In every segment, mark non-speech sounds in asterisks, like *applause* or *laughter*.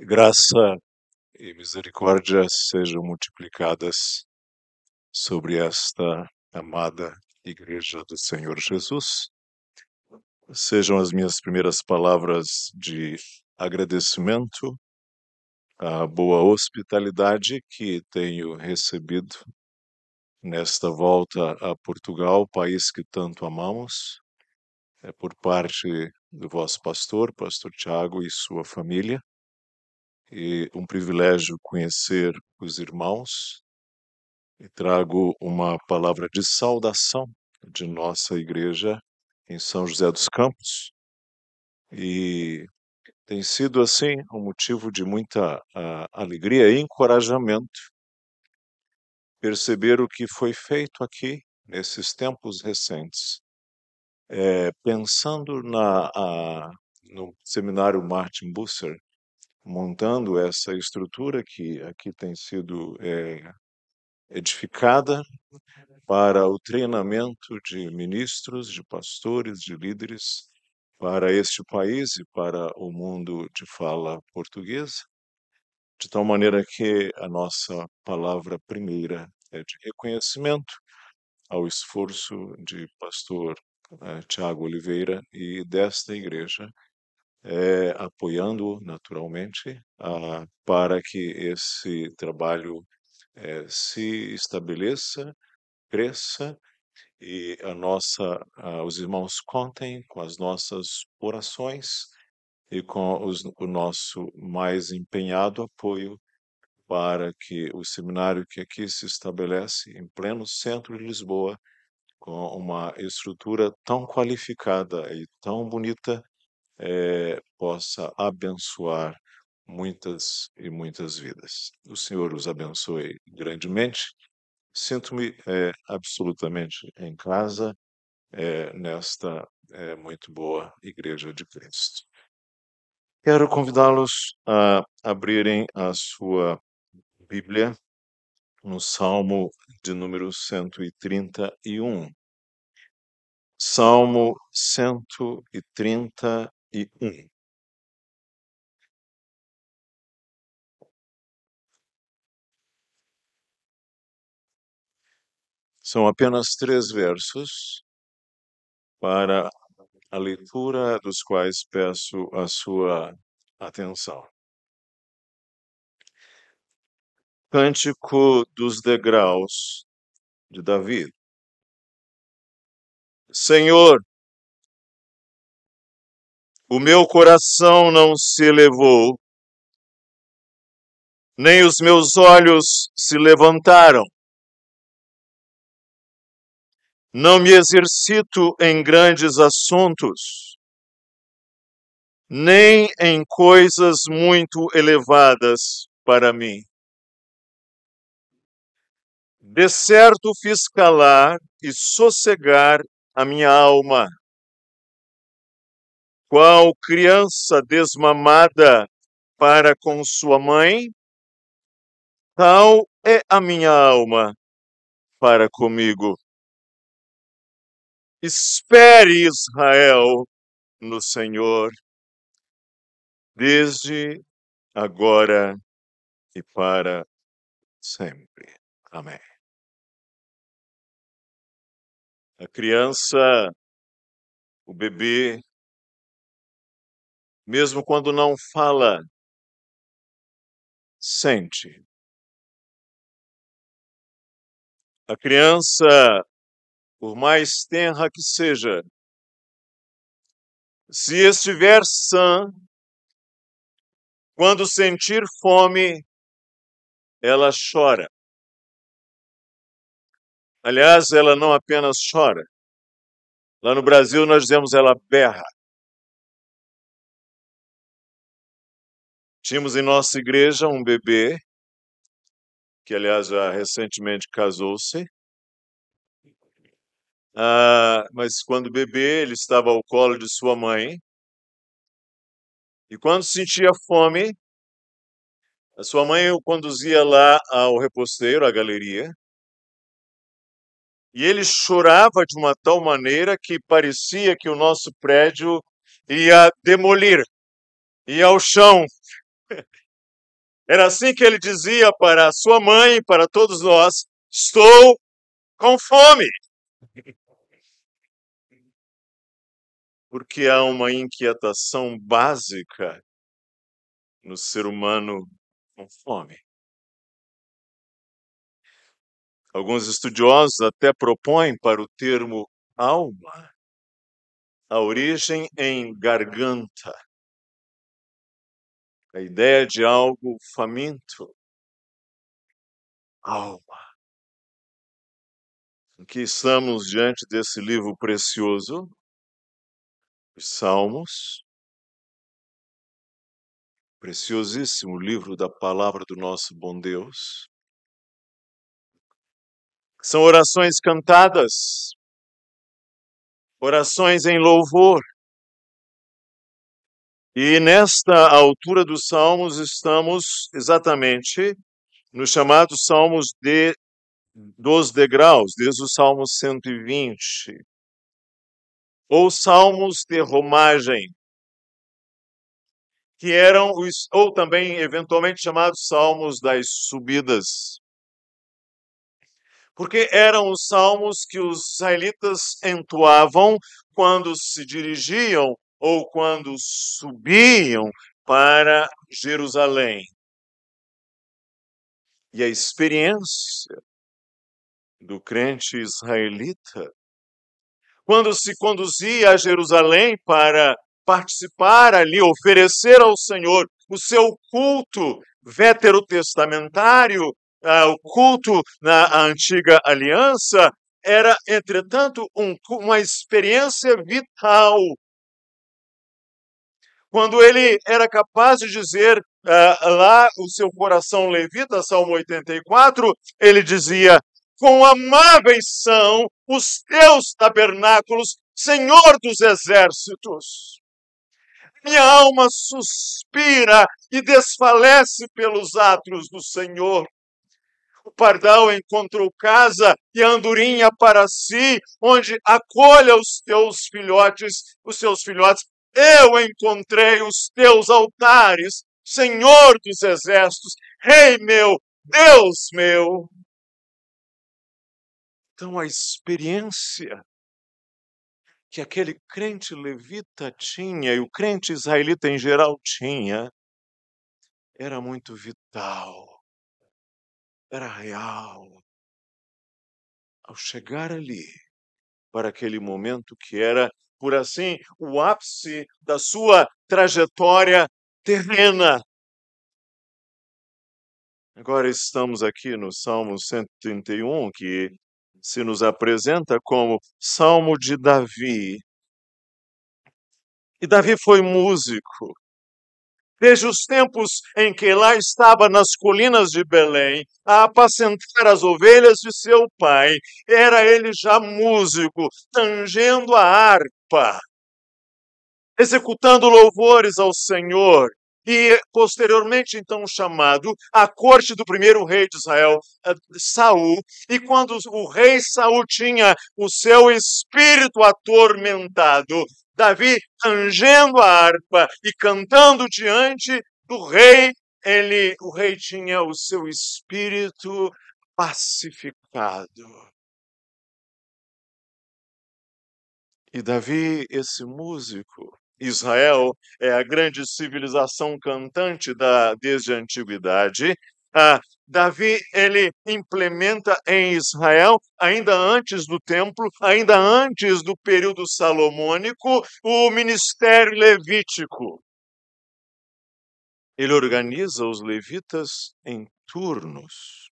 Graça e misericórdia sejam multiplicadas sobre esta amada Igreja do Senhor Jesus. Sejam as minhas primeiras palavras de agradecimento à boa hospitalidade que tenho recebido nesta volta a Portugal, país que tanto amamos, é por parte do vosso pastor, pastor Tiago e sua família e um privilégio conhecer os irmãos e trago uma palavra de saudação de nossa igreja em São José dos Campos. E tem sido assim um motivo de muita alegria e encorajamento perceber o que foi feito aqui nesses tempos recentes, É, pensando na a- no seminário Martin Busser montando essa estrutura que aqui tem sido é, edificada para o treinamento de ministros, de pastores, de líderes para este país e para o mundo de fala portuguesa, de tal maneira que a nossa palavra primeira é de reconhecimento ao esforço de pastor eh, Tiago Oliveira e desta igreja é, apoiando naturalmente ah, para que esse trabalho eh, se estabeleça, cresça e a nossa, ah, os irmãos contem com as nossas orações e com os- o nosso mais empenhado apoio para que o seminário que aqui se estabelece em pleno centro de Lisboa, com uma estrutura tão qualificada e tão bonita, eh, possa abençoar muitas e muitas vidas. O Senhor os abençoe grandemente. Sinto-me eh, absolutamente em casa eh, nesta muito boa Igreja de Cristo. Quero convidá-los a abrirem a sua Bíblia no Salmo de número 131. Salmo 131. São apenas três versos para a leitura dos quais peço a sua atenção. Cântico dos degraus de Davi. Senhor, o meu coração não se elevou, nem os meus olhos se levantaram. Não me exercito em grandes assuntos, nem em coisas muito elevadas para mim. De certo fiz calar e sossegar a minha alma, qual criança desmamada para com sua mãe, tal é a minha alma para comigo. Espere, Israel, no Senhor, desde agora e para sempre. Amém. A criança, o bebê, mesmo quando não fala, sente. A criança, por mais tenra que seja, se estiver sã, quando sentir fome, ela chora. Aliás, ela não apenas chora. Lá no Brasil nós dizemos ela berra. Tínhamos em nossa igreja um bebê, que aliás já recentemente casou-se. Ah, mas quando bebê, ele estava ao colo de sua mãe. E quando sentia fome, a sua mãe o conduzia lá ao reposteiro, à galeria. E ele chorava de uma tal maneira que parecia que o nosso prédio ia demolir, ia ao chão. Era assim que ele dizia para sua mãe, para todos nós: Estou com fome. Porque há uma inquietação básica no ser humano com fome. Alguns estudiosos até propõem para o termo alma a origem em garganta, a ideia de algo faminto, alma. Aqui estamos diante desse livro precioso, os Salmos, preciosíssimo livro da palavra do nosso bom Deus. São orações cantadas, orações em louvor. E nesta altura dos Salmos estamos exatamente nos chamados Salmos de dos degraus, desde o Salmo 120, ou Salmos de romagem, que eram os, ou também eventualmente chamados Salmos das subidas. Porque eram os salmos que os israelitas entoavam quando se dirigiam ou quando subiam para Jerusalém. E a experiência do crente israelita, quando se conduzia a Jerusalém para participar ali, oferecer ao Senhor o seu culto veterotestamentário, ah, o culto na antiga aliança era, entretanto, um, uma experiência vital. Quando ele era capaz de dizer uh, lá o seu coração levita, Salmo 84, ele dizia: Quão amáveis são os teus tabernáculos, Senhor dos exércitos. Minha alma suspira e desfalece pelos atos do Senhor. O pardal encontrou casa e a andorinha para si, onde acolha os teus filhotes, os seus filhotes. Eu encontrei os teus altares, Senhor dos exércitos, Rei meu, Deus meu. Então a experiência que aquele crente levita tinha e o crente israelita em geral tinha era muito vital era real. Ao chegar ali, para aquele momento que era, por assim, o ápice da sua trajetória terrena. Agora estamos aqui no Salmo 131, que se nos apresenta como Salmo de Davi. E Davi foi músico, Desde os tempos em que lá estava nas colinas de Belém, a apacentar as ovelhas de seu pai, era ele já músico, tangendo a harpa, executando louvores ao Senhor, e posteriormente então chamado à corte do primeiro rei de Israel, eh, Saul, e quando o rei Saul tinha o seu espírito atormentado, Davi tangendo a harpa e cantando diante do rei, ele, o rei tinha o seu espírito pacificado. E Davi, esse músico, Israel é a grande civilização cantante da desde a antiguidade. Ah, Davi ele implementa em Israel, ainda antes do templo, ainda antes do período salomônico, o ministério levítico. Ele organiza os levitas em turnos.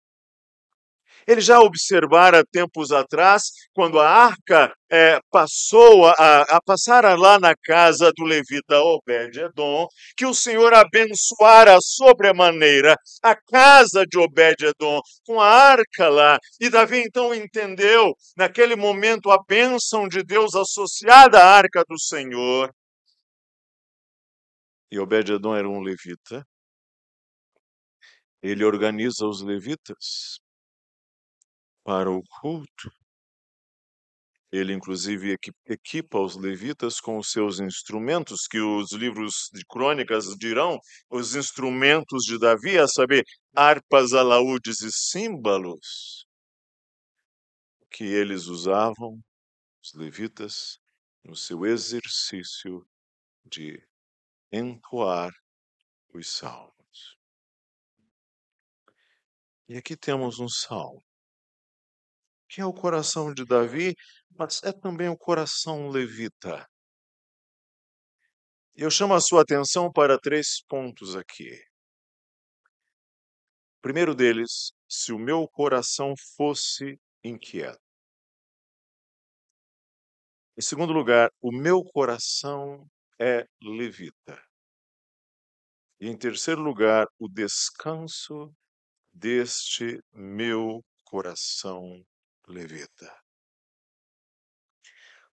Ele já observara tempos atrás, quando a arca é, passou a, a passar lá na casa do levita Obed-Edom, que o Senhor abençoara sobremaneira a casa de Obed-Edom com a arca lá. E Davi então entendeu, naquele momento, a bênção de Deus associada à arca do Senhor. E Obed-Edom era um levita. Ele organiza os levitas para o culto. Ele, inclusive, equipa os levitas com os seus instrumentos, que os livros de crônicas dirão, os instrumentos de Davi, a saber, harpas, alaúdes e símbolos, que eles usavam, os levitas, no seu exercício de entoar os salmos. E aqui temos um salmo que é o coração de Davi, mas é também o coração levita. Eu chamo a sua atenção para três pontos aqui. Primeiro deles, se o meu coração fosse inquieto. Em segundo lugar, o meu coração é levita. E em terceiro lugar, o descanso deste meu coração levita.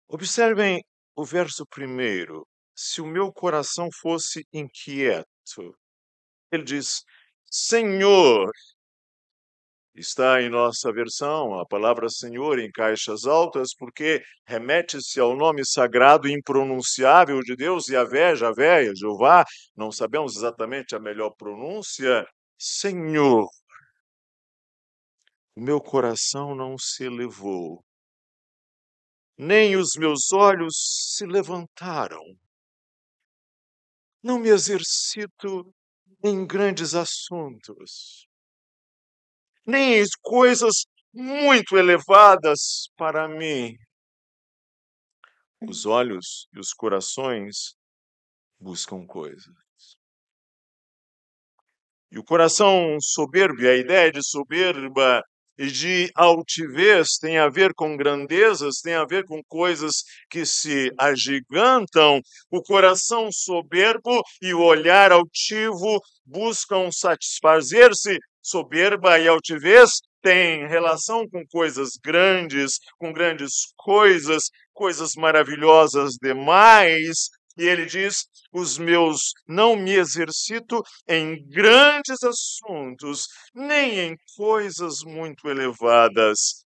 Observem o verso primeiro. Se o meu coração fosse inquieto, ele diz: Senhor, está em nossa versão a palavra Senhor em caixas altas, porque remete-se ao nome sagrado e impronunciável de Deus, Yahvé, Javé, Jeová, não sabemos exatamente a melhor pronúncia. Senhor, o meu coração não se elevou, nem os meus olhos se levantaram. Não me exercito em grandes assuntos, nem em coisas muito elevadas para mim. Os olhos e os corações buscam coisas. E o coração soberbo, a ideia de soberba e de altivez tem a ver com grandezas, tem a ver com coisas que se agigantam. O coração soberbo e o olhar altivo buscam satisfazer-se. Soberba e altivez têm relação com coisas grandes, com grandes coisas, coisas maravilhosas demais, e ele diz: os meus não me exercito em grandes assuntos, nem em coisas muito elevadas.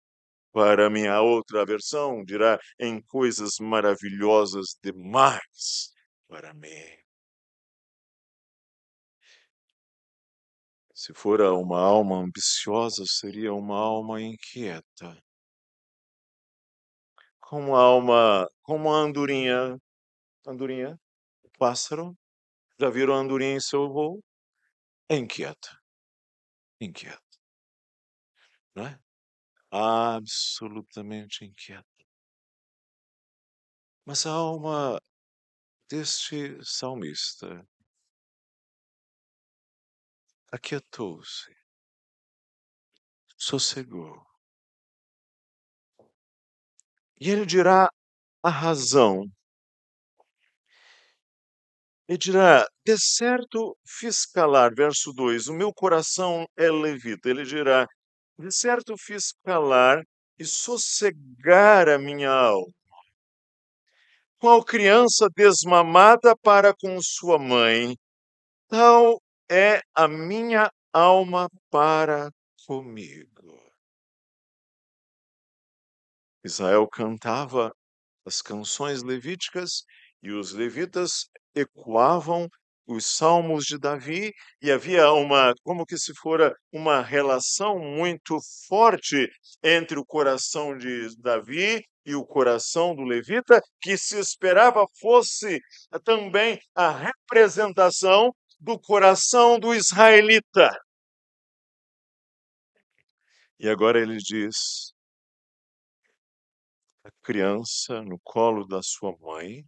Para minha outra versão, dirá em coisas maravilhosas demais para mim. Se fora uma alma ambiciosa, seria uma alma inquieta. Como a alma, como a andorinha Andorinha, pássaro. Já viram a andorinha em seu voo? É inquieta. Inquieta. Não é? Absolutamente inquieta. Mas a alma deste salmista aquietou-se, sossegou. E ele dirá a razão e dirá: De certo fiz calar, verso 2, o meu coração é levita. Ele dirá: De certo fiz calar e sossegar a minha alma. Qual criança desmamada para com sua mãe, tal é a minha alma para comigo. Israel cantava as canções levíticas e os levitas ecoavam os salmos de Davi e havia uma como que se fora uma relação muito forte entre o coração de Davi e o coração do levita que se esperava fosse também a representação do coração do israelita. E agora ele diz: a criança no colo da sua mãe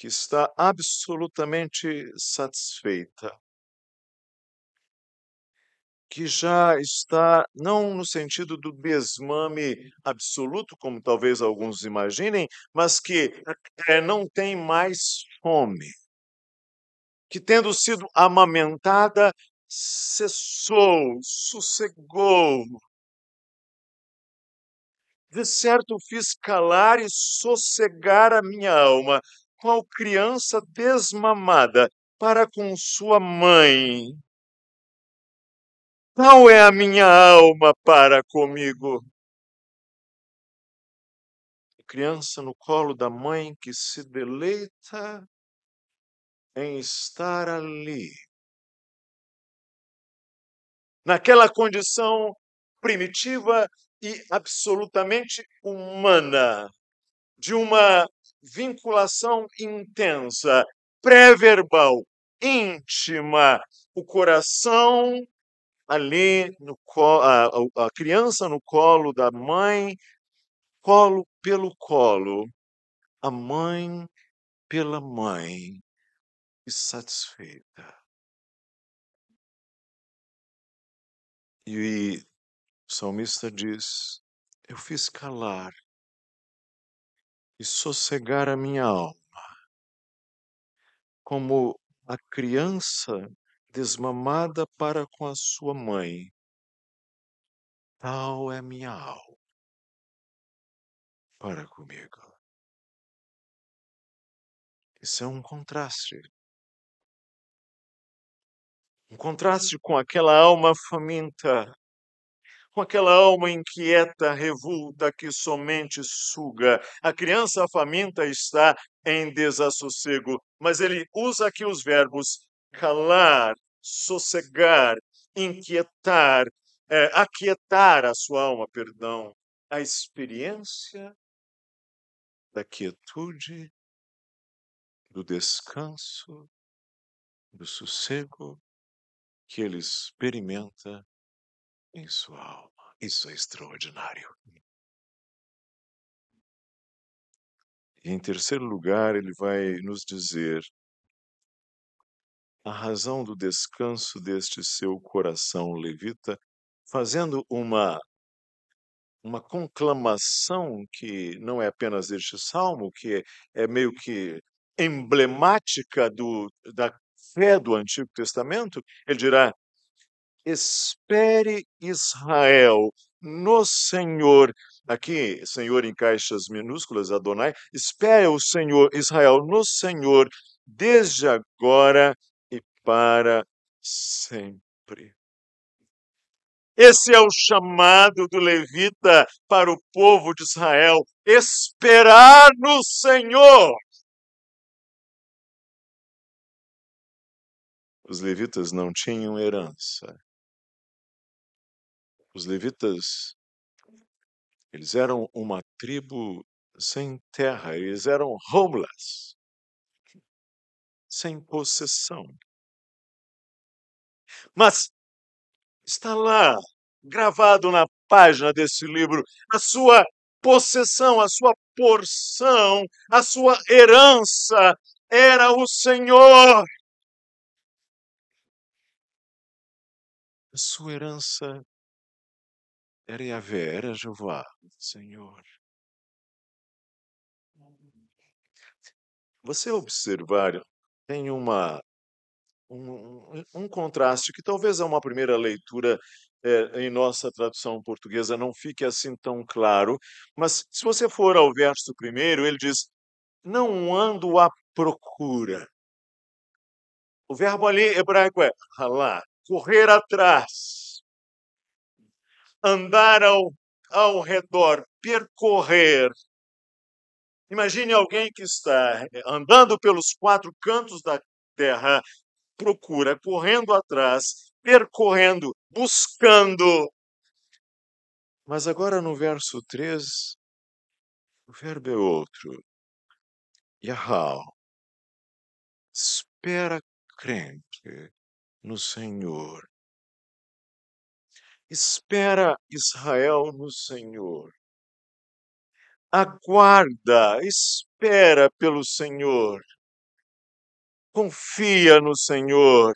que está absolutamente satisfeita, que já está, não no sentido do desmame absoluto, como talvez alguns imaginem, mas que é, não tem mais fome, que tendo sido amamentada, cessou, sossegou. De certo fiz calar e sossegar a minha alma, qual criança desmamada para com sua mãe. Tal é a minha alma para comigo. criança no colo da mãe que se deleita em estar ali, naquela condição primitiva e absolutamente humana, de uma vinculação intensa, pré-verbal, íntima, o coração ali, no a, a criança no colo da mãe, colo pelo colo, a mãe pela mãe, e satisfeita. E o salmista diz: Eu fiz calar e sossegar a minha alma, como a criança desmamada para com a sua mãe. Tal é minha alma para comigo. Isso é um contraste. Um contraste com aquela alma faminta, com aquela alma inquieta, revolta, que somente suga. A criança faminta está em desassossego, mas ele usa aqui os verbos calar, sossegar, inquietar, é, aquietar a sua alma, perdão, a experiência da quietude, do descanso, do sossego que ele experimenta em sua alma. Isso é extraordinário. Em terceiro lugar, ele vai nos dizer a razão do descanso deste seu coração levita, fazendo uma uma conclamação que não é apenas deste salmo, que é, é meio que emblemática do, da fé do Antigo Testamento, ele dirá: espere Israel no Senhor. Aqui, Senhor em caixas minúsculas, Adonai, espere o Senhor, Israel no Senhor, desde agora e para sempre. Esse é o chamado do levita para o povo de Israel: esperar no Senhor. Os levitas não tinham herança. Os levitas, eles eram uma tribo sem terra, eles eram homeless, sem possessão. Mas está lá, gravado na página desse livro, a sua possessão, a sua porção, a sua herança era o Senhor. A sua herança era Yahvé, era Jeová, Senhor. Você observar, tem uma um, um, contraste que talvez a uma primeira leitura é, em nossa tradução portuguesa não fique assim tão claro, mas se você for ao verso primeiro, ele diz: Não ando à procura. O verbo ali hebraico é halá, correr atrás, andar ao, ao redor, percorrer. Imagine alguém que está andando pelos quatro cantos da terra, procura, correndo atrás, percorrendo, buscando. Mas agora no verso 3, o verbo é outro. Yahal. Espera crente no Senhor. Espera Israel no Senhor. Aguarda, espera pelo Senhor. Confia no Senhor.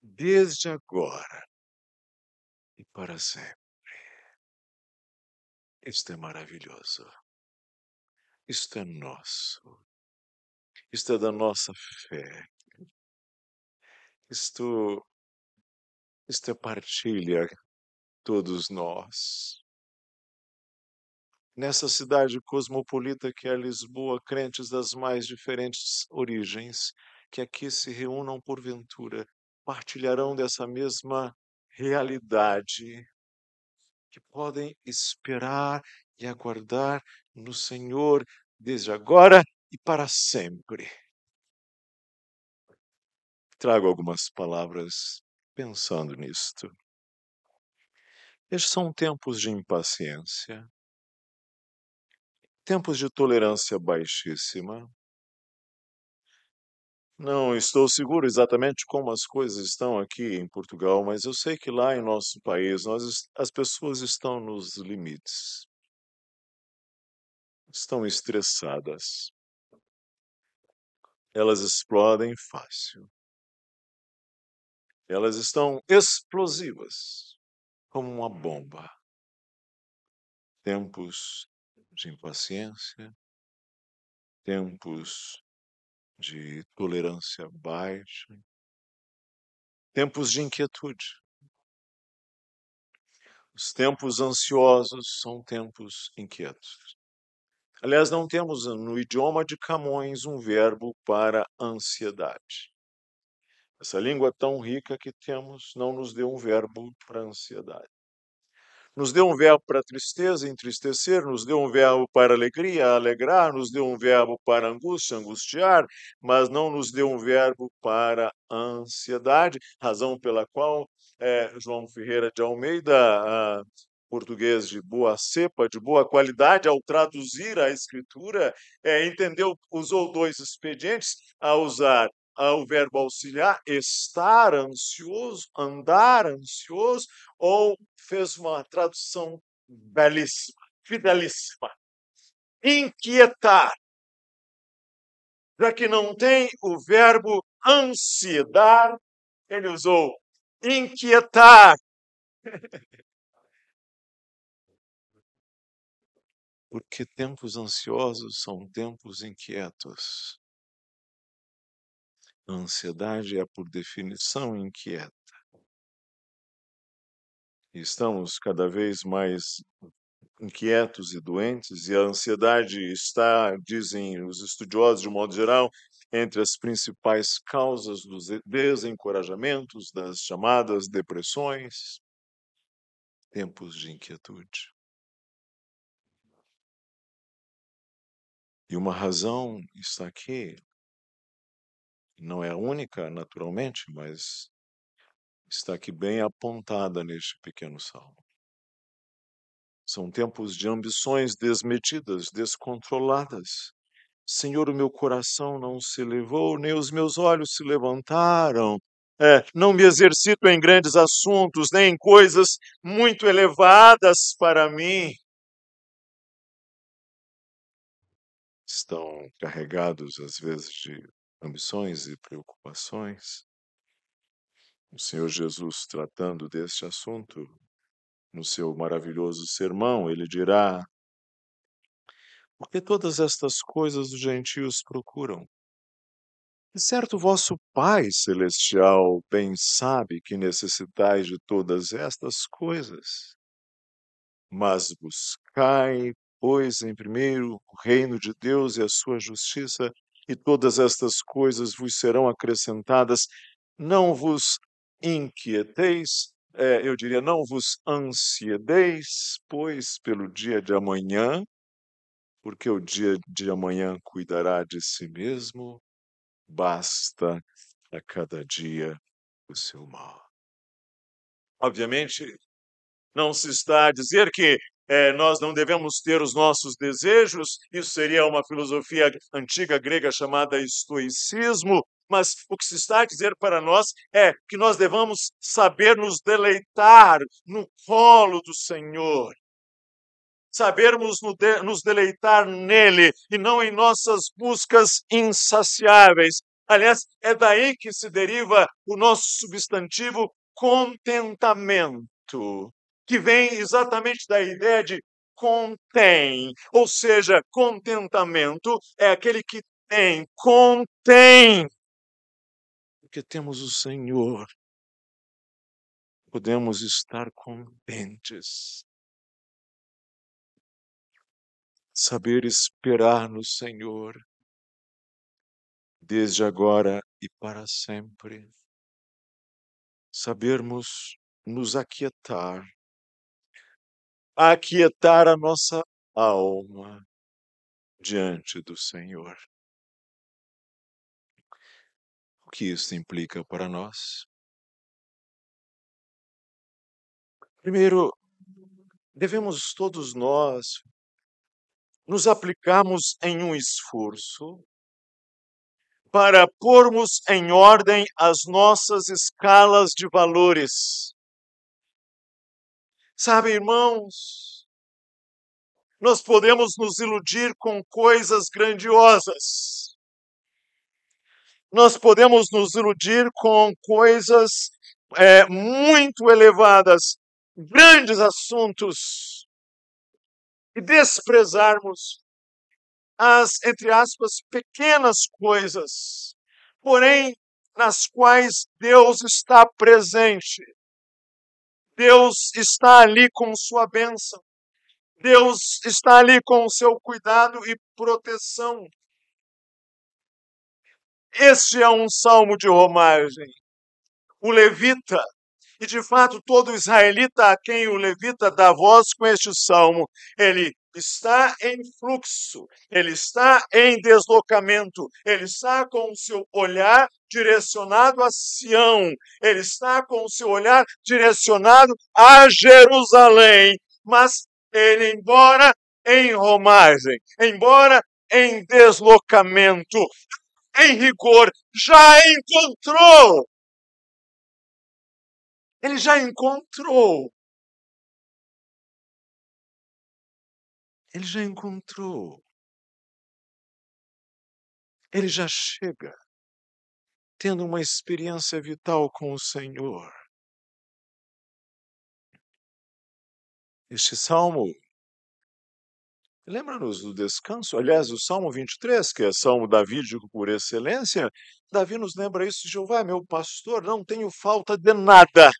Desde agora e para sempre. Isto é maravilhoso. Isto é nosso. Isto é da nossa fé. Isto, é partilha todos nós nessa cidade cosmopolita que é Lisboa, crentes das mais diferentes origens, que aqui se reúnam porventura, partilharão dessa mesma realidade, que podem esperar e aguardar no Senhor desde agora e para sempre. Trago algumas palavras pensando nisto. Estes são tempos de impaciência, tempos de tolerância baixíssima. Não estou seguro exatamente como as coisas estão aqui em Portugal, mas eu sei que lá em nosso país nós, as pessoas estão nos limites estão estressadas. Elas explodem fácil. Elas estão explosivas, como uma bomba. Tempos de impaciência, tempos de tolerância baixa, tempos de inquietude. Os tempos ansiosos são tempos inquietos. Aliás, não temos no idioma de Camões um verbo para ansiedade. Essa língua tão rica que temos não nos deu um verbo para ansiedade. Nos deu um verbo para tristeza, entristecer, nos deu um verbo para alegria, alegrar, nos deu um verbo para angústia, angustiar, mas não nos deu um verbo para ansiedade, razão pela qual é, João Ferreira de Almeida português de boa cepa, de boa qualidade, ao traduzir a escritura, é, entendeu, usou dois expedientes a usar o verbo auxiliar, estar ansioso, andar ansioso, ou fez uma tradução belíssima, fidelíssima. Inquietar. Já que não tem o verbo ansiedade, ele usou inquietar. Porque tempos ansiosos são tempos inquietos. A ansiedade é, por definição, inquieta. Estamos cada vez mais inquietos e doentes, e a ansiedade está, dizem os estudiosos de modo geral, entre as principais causas dos desencorajamentos, das chamadas depressões, tempos de inquietude. E uma razão está aqui, não é a única, naturalmente, mas está aqui bem apontada neste pequeno salmo. São tempos de ambições desmedidas, descontroladas. Senhor, o meu coração não se elevou, nem os meus olhos se levantaram. É, não me exercito em grandes assuntos, nem em coisas muito elevadas para mim. estão carregados, às vezes, de ambições e preocupações. O Senhor Jesus, tratando deste assunto, no seu maravilhoso sermão, ele dirá: Porque todas estas coisas os gentios procuram. E certo vosso Pai Celestial bem sabe que necessitais de todas estas coisas. Mas buscai, pois, em primeiro o reino de Deus e a sua justiça, e todas estas coisas vos serão acrescentadas. Não vos inquieteis, é, eu diria, não vos ansiedeis, pois, pelo dia de amanhã, porque o dia de amanhã cuidará de si mesmo, basta a cada dia o seu mal. Obviamente, não se está a dizer que é, nós não devemos ter os nossos desejos, isso seria uma filosofia antiga grega chamada estoicismo, mas o que se está a dizer para nós é que nós devamos saber nos deleitar no colo do Senhor. Sabermos nos deleitar nele e não em nossas buscas insaciáveis. Aliás, é daí que se deriva o nosso substantivo contentamento que vem exatamente da ideia de contém, ou seja, contentamento é aquele que tem, contém. Porque temos o Senhor, podemos estar contentes. Saber esperar no Senhor, desde agora e para sempre. Sabermos nos aquietar aquietar a nossa alma diante do Senhor. O que isso implica para nós? Primeiro, devemos todos nós nos aplicarmos em um esforço para pormos em ordem as nossas escalas de valores. Sabe, irmãos, nós podemos nos iludir com coisas grandiosas. Nós podemos nos iludir com coisas é, muito elevadas, grandes assuntos, e desprezarmos as, entre aspas, pequenas coisas, porém nas quais Deus está presente. Deus está ali com sua bênção. Deus está ali com o seu cuidado e proteção. Este é um salmo de romagem. O levita e de fato, todo israelita a quem o levita dá voz com este salmo, ele está em fluxo, ele está em deslocamento, ele está com o seu olhar direcionado a Sião, ele está com o seu olhar direcionado a Jerusalém, mas ele, embora em romagem, embora em deslocamento, em rigor, já encontrou ele já encontrou. Ele já encontrou. Ele já chega tendo uma experiência vital com o Senhor. Este salmo lembra-nos do descanso. Aliás, o Salmo 23, que é salmo davídico por excelência, Davi nos lembra isso: Jeová meu pastor, não tenho falta de nada.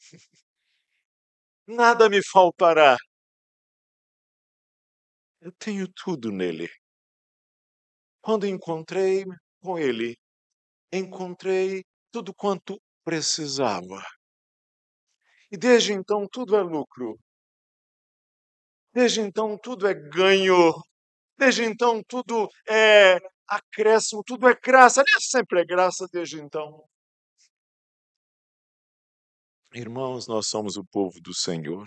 *laughs* Nada me faltará. Eu tenho tudo nele. Quando encontrei com ele, encontrei tudo quanto precisava. E desde então tudo é lucro. Desde então tudo é ganho. Desde então tudo é acréscimo, tudo é graça. Sempre é graça desde então. Irmãos, nós somos o povo do Senhor.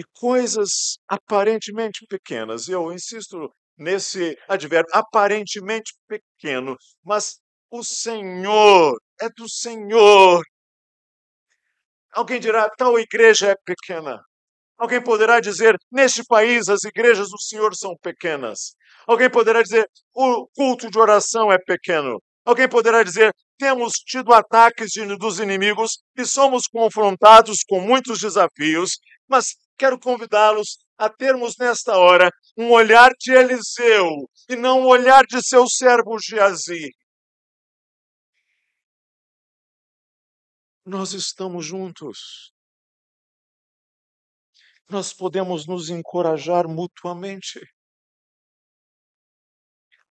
E coisas aparentemente pequenas, eu insisto nesse advérbio, aparentemente pequeno, mas o Senhor é do Senhor. Alguém dirá, tal igreja é pequena. Alguém poderá dizer, neste país as igrejas do Senhor são pequenas. Alguém poderá dizer, o culto de oração é pequeno. Alguém poderá dizer, temos tido ataques de, dos inimigos e somos confrontados com muitos desafios, mas quero convidá-los a termos nesta hora um olhar de Eliseu e não um olhar de seu servo Geazi. Nós estamos juntos. Nós podemos nos encorajar mutuamente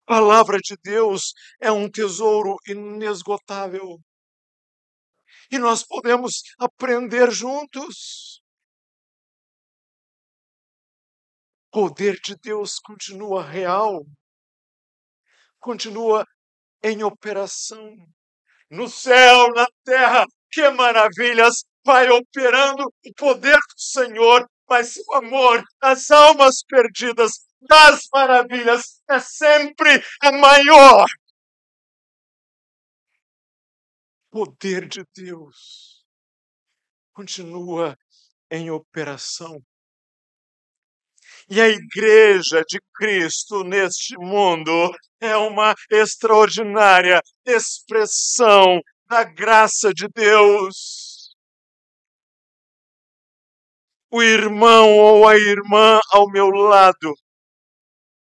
palavra de Deus é um tesouro inesgotável. E nós podemos aprender juntos. Poder de Deus continua real, continua em operação. No céu, na terra, que maravilhas! Vai operando o poder do Senhor, mas o amor, as almas perdidas das maravilhas é sempre a maior. O poder de Deus continua em operação. E a igreja de Cristo neste mundo é uma extraordinária expressão da graça de Deus. O irmão ou a irmã ao meu lado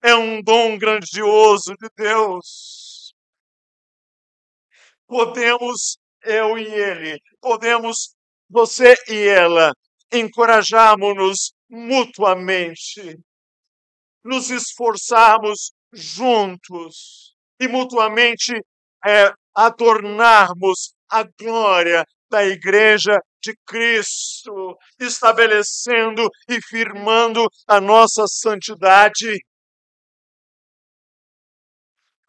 é um dom grandioso de Deus. Podemos, eu e ele, podemos, você e ela, encorajarmos-nos mutuamente, nos esforçarmos juntos e mutuamente é, adornarmos a glória da igreja de Cristo, estabelecendo e firmando a nossa santidade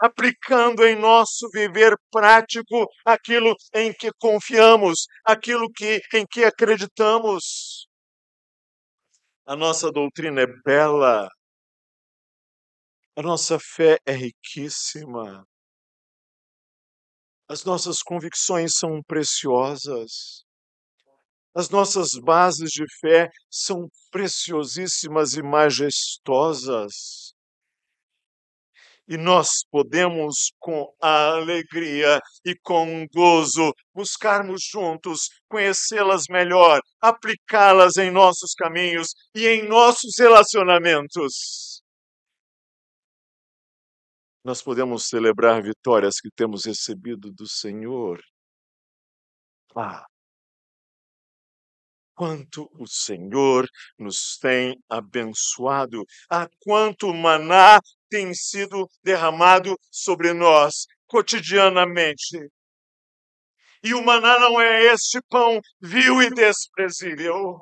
aplicando em nosso viver prático aquilo em que confiamos, aquilo que, em que acreditamos. A nossa doutrina é bela, a nossa fé é riquíssima, as nossas convicções são preciosas, as nossas bases de fé são preciosíssimas e majestosas. E nós podemos, com alegria e com gozo, buscarmos juntos, conhecê-las melhor, aplicá-las em nossos caminhos e em nossos relacionamentos. Nós podemos celebrar vitórias que temos recebido do Senhor. Ah, quanto o Senhor nos tem abençoado, a quanto maná tem sido derramado sobre nós cotidianamente. E o maná não é este pão vil e desprezível.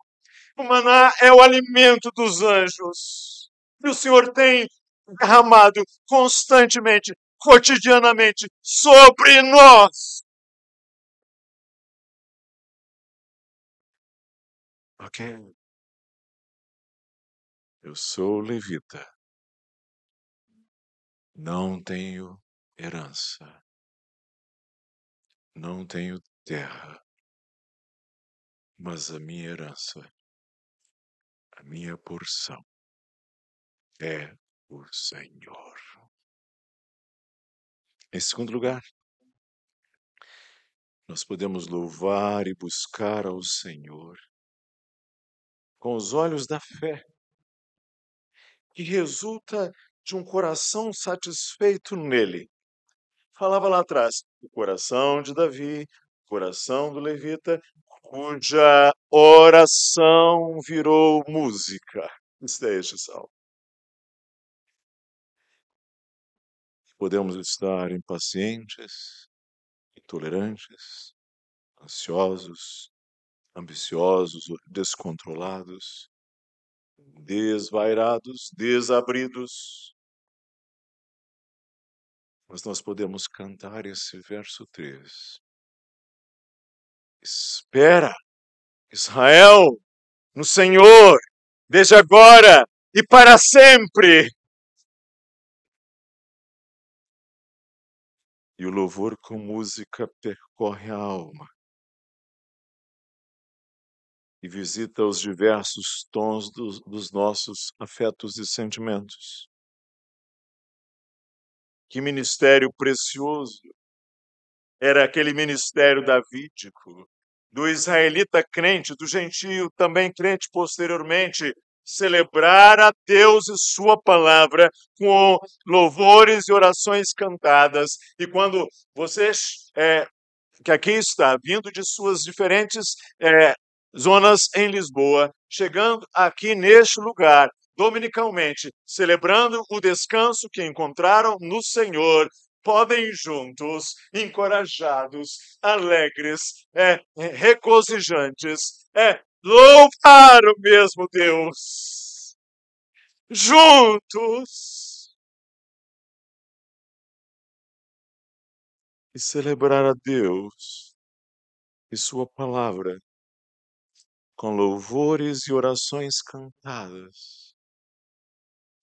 O maná é o alimento dos anjos. E o Senhor tem derramado constantemente, cotidianamente sobre nós Ok. Eu sou levita. Não tenho herança. Não tenho terra. Mas a minha herança, a minha porção é o Senhor. Em segundo lugar, nós podemos louvar e buscar ao Senhor com os olhos da fé, que resulta de um coração satisfeito nele. Falava lá atrás, o coração de Davi, o coração do levita, cuja oração virou música. Isso é este salmo. Podemos estar impacientes, intolerantes, ansiosos, ambiciosos, descontrolados, desvairados, desabridos. Mas nós podemos cantar esse verso 3. Espera, Israel, no Senhor, desde agora e para sempre. E o louvor com música percorre a alma e visita os diversos tons dos, dos nossos afetos e sentimentos. Que ministério precioso era aquele ministério davídico, do israelita crente, do gentio também crente posteriormente, celebrar a Deus e Sua palavra com louvores e orações cantadas. E quando você é, que aqui está, vindo de suas diferentes é, zonas em Lisboa, chegando aqui neste lugar, dominicalmente, celebrando o descanso que encontraram no Senhor, podem juntos, encorajados, alegres, é, regozijantes, é, louvar o mesmo Deus. Juntos. E celebrar a Deus e Sua palavra com louvores e orações cantadas.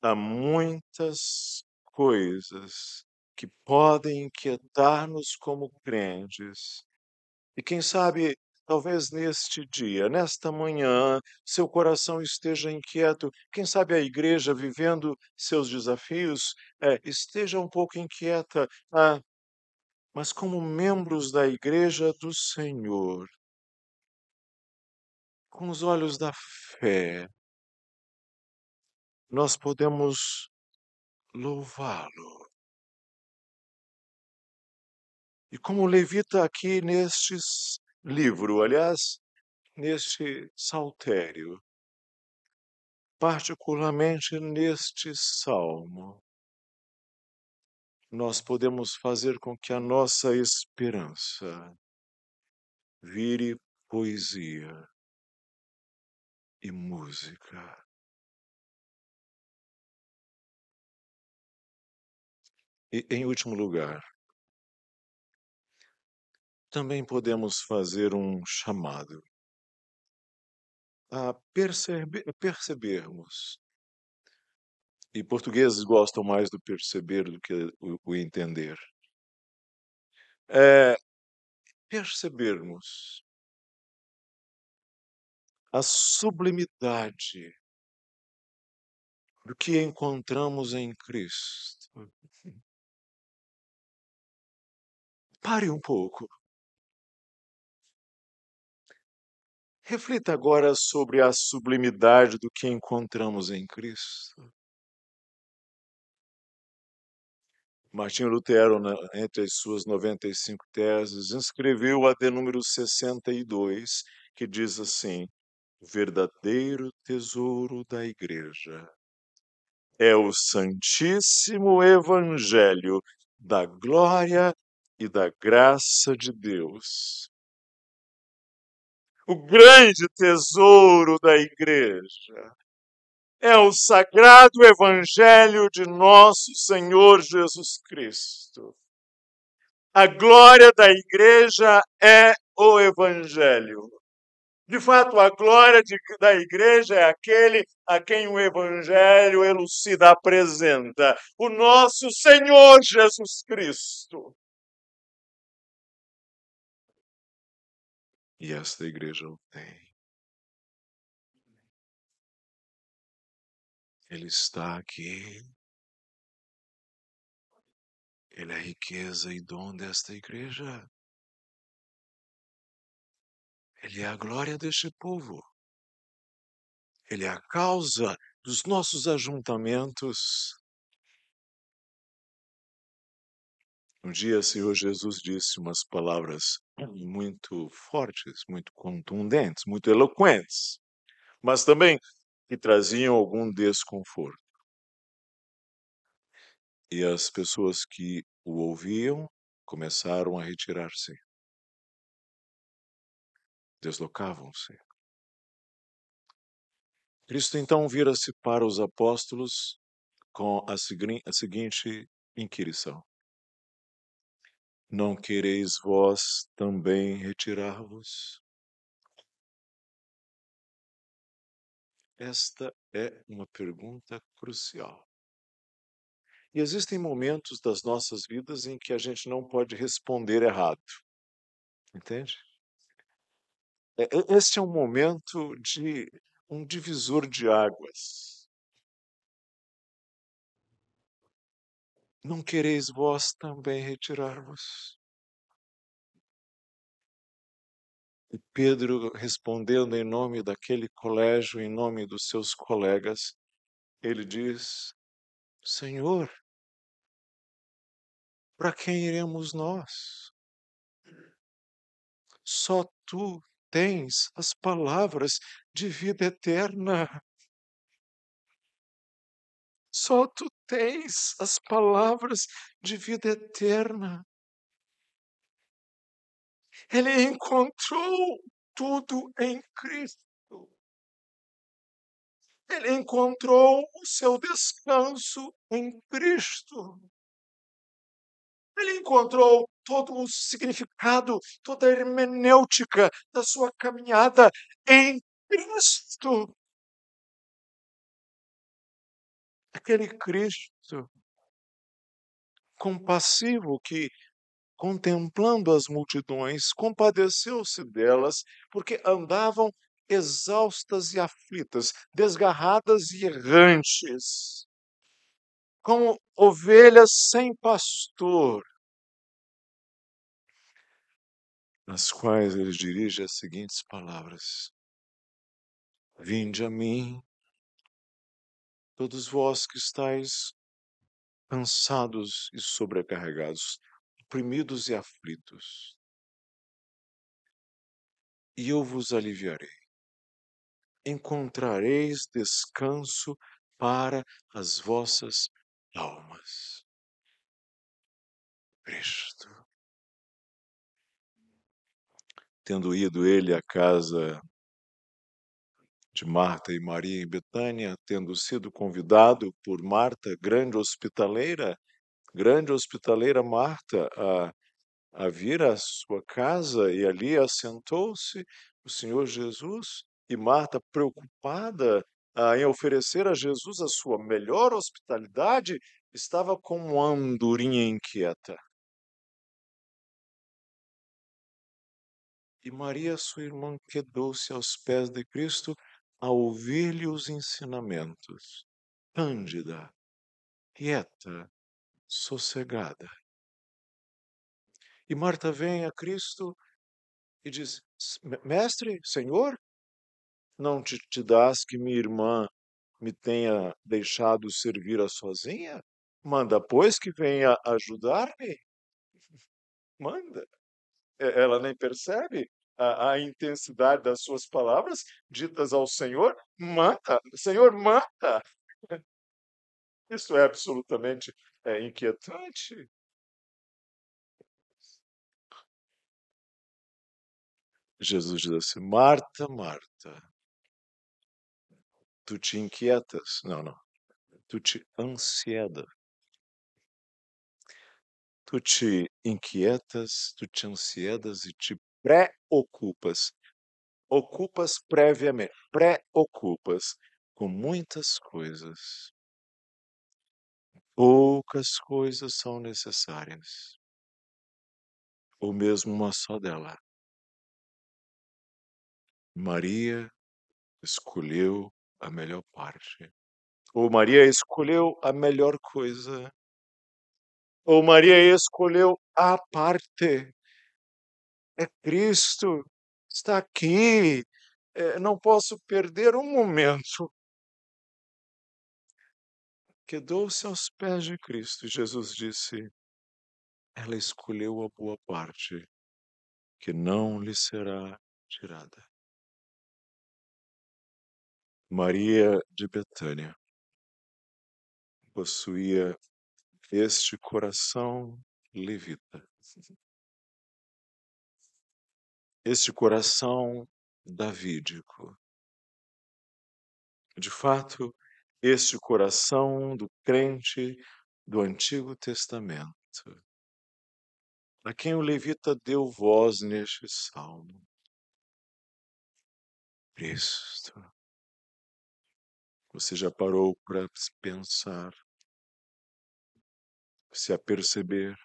Há muitas coisas que podem inquietar-nos como crentes. E quem sabe, talvez neste dia, nesta manhã, seu coração esteja inquieto. Quem sabe a igreja, vivendo seus desafios, é, esteja um pouco inquieta. Ah, mas, como membros da igreja do Senhor, com os olhos da fé, nós podemos louvá-lo. E como levita aqui neste livro, aliás, neste saltério, particularmente neste salmo, nós podemos fazer com que a nossa esperança vire poesia e música. E, em último lugar, também podemos fazer um chamado a perceber, percebermos. E portugueses gostam mais do perceber do que o, o entender. É, percebermos a sublimidade do que encontramos em Cristo. Pare um pouco. Reflita agora sobre a sublimidade do que encontramos em Cristo. Martinho Lutero, entre as suas 95 teses, escreveu a de número 62, que diz assim: o verdadeiro tesouro da igreja é o Santíssimo Evangelho da glória e da graça de Deus. O grande tesouro da igreja é o sagrado Evangelho de nosso Senhor Jesus Cristo. A glória da igreja é o Evangelho. De fato, a glória de, da igreja é aquele a quem o Evangelho elucida, apresenta, o nosso Senhor Jesus Cristo. E esta igreja o tem. Ele está aqui. Ele é a riqueza e dom desta igreja. Ele é a glória deste povo. Ele é a causa dos nossos ajuntamentos. Um dia, o Senhor Jesus disse umas palavras muito fortes, muito contundentes, muito eloquentes, mas também que traziam algum desconforto. E as pessoas que o ouviam começaram a retirar-se deslocavam-se. Cristo então vira-se para os apóstolos com a, a seguinte inquirição: Não quereis vós também retirar-vos? Esta é uma pergunta crucial. E existem momentos das nossas vidas em que a gente não pode responder errado. Entende? É, este é um momento de um divisor de águas. Não quereis vós também retirar-vos? E Pedro, respondendo em nome daquele colégio, em nome dos seus colegas, ele diz: Senhor, para quem iremos nós? Só tu tens as palavras de vida eterna. Só tu tens as palavras de vida eterna. Ele encontrou tudo em Cristo. Ele encontrou o seu descanso em Cristo. Ele encontrou todo o significado, toda a hermenêutica da sua caminhada em Cristo. Aquele Cristo compassivo que, contemplando as multidões, compadeceu-se delas, porque andavam exaustas e aflitas, desgarradas e errantes como ovelhas sem pastor, nas quais ele dirige as seguintes palavras: Vinde a mim, todos vós que estáis cansados e sobrecarregados, oprimidos e aflitos, e eu vos aliviarei. Encontrareis descanso para as vossas almas. Cristo. Tendo ido ele à casa de Marta e Maria em Betânia, tendo sido convidado por Marta, grande hospitaleira, grande hospitaleira Marta, a, a vir à sua casa e ali assentou-se o Senhor Jesus e Marta, preocupada em oferecer a Jesus a sua melhor hospitalidade, estava como uma andorinha inquieta. E Maria, sua irmã, quedou-se aos pés de Cristo a ouvir-lhe os ensinamentos, cândida, quieta, sossegada. E Marta vem a Cristo e diz: Mestre, Senhor, não te, te das que minha irmã me tenha deixado servir a sozinha? Manda, pois, que venha ajudar-me. *laughs* Manda. Ela nem percebe a, a, intensidade das suas palavras ditas ao Senhor. Manda, Senhor, manda. *laughs* Isso é absolutamente é, inquietante. Jesus diz assim: Marta, Marta, tu te inquietas. Não, não. Tu te ansiedas. Tu te inquietas, tu te ansiedas e te preocupas. Ocupas previamente, preocupas com muitas coisas. Poucas coisas são necessárias, ou mesmo uma só dela. Maria escolheu a melhor parte. Ou Maria escolheu a melhor coisa. Ou Maria escolheu a parte. É Cristo, está aqui. É, não posso perder um momento. Quedou-se aos pés de Cristo. Jesus disse: Ela escolheu a boa parte, que não lhe será tirada. Maria de Betânia possuía este coração levita, este coração davídico. De fato, este coração do crente do Antigo Testamento, a quem o levita deu voz neste salmo. Cristo. Você já parou para pensar, se aperceber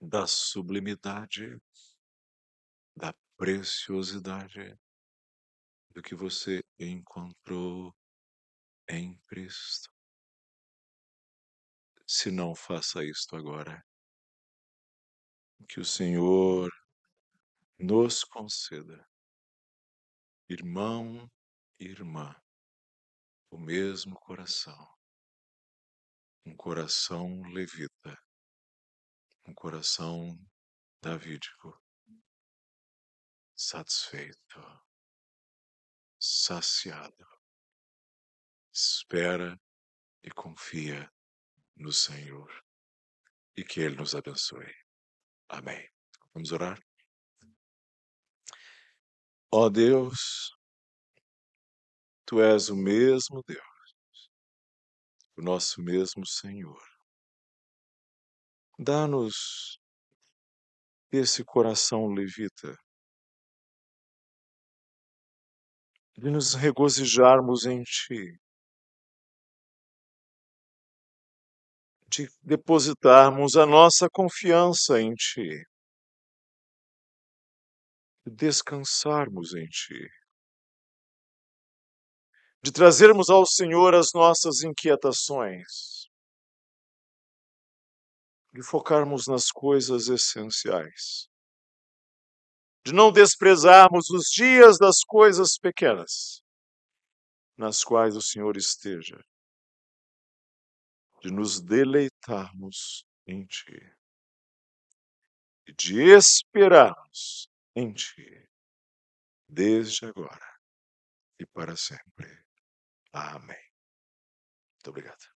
da sublimidade, da preciosidade do que você encontrou em Cristo? Se não faça isto agora, que o Senhor nos conceda, irmão e irmã, o mesmo coração, um coração levita, um coração davídico, satisfeito, saciado, espera e confia no Senhor e que Ele nos abençoe. Amém. Vamos orar? Ó oh Deus, Tu és o mesmo Deus, o nosso mesmo Senhor. Dá-nos esse coração levita, de nos regozijarmos em Ti, de depositarmos a nossa confiança em Ti, de descansarmos em Ti. De trazermos ao Senhor as nossas inquietações, de focarmos nas coisas essenciais, de não desprezarmos os dias das coisas pequenas, nas quais o Senhor esteja, de nos deleitarmos em Ti e de esperarmos em Ti, desde agora e para sempre. Amém. Muito obrigado.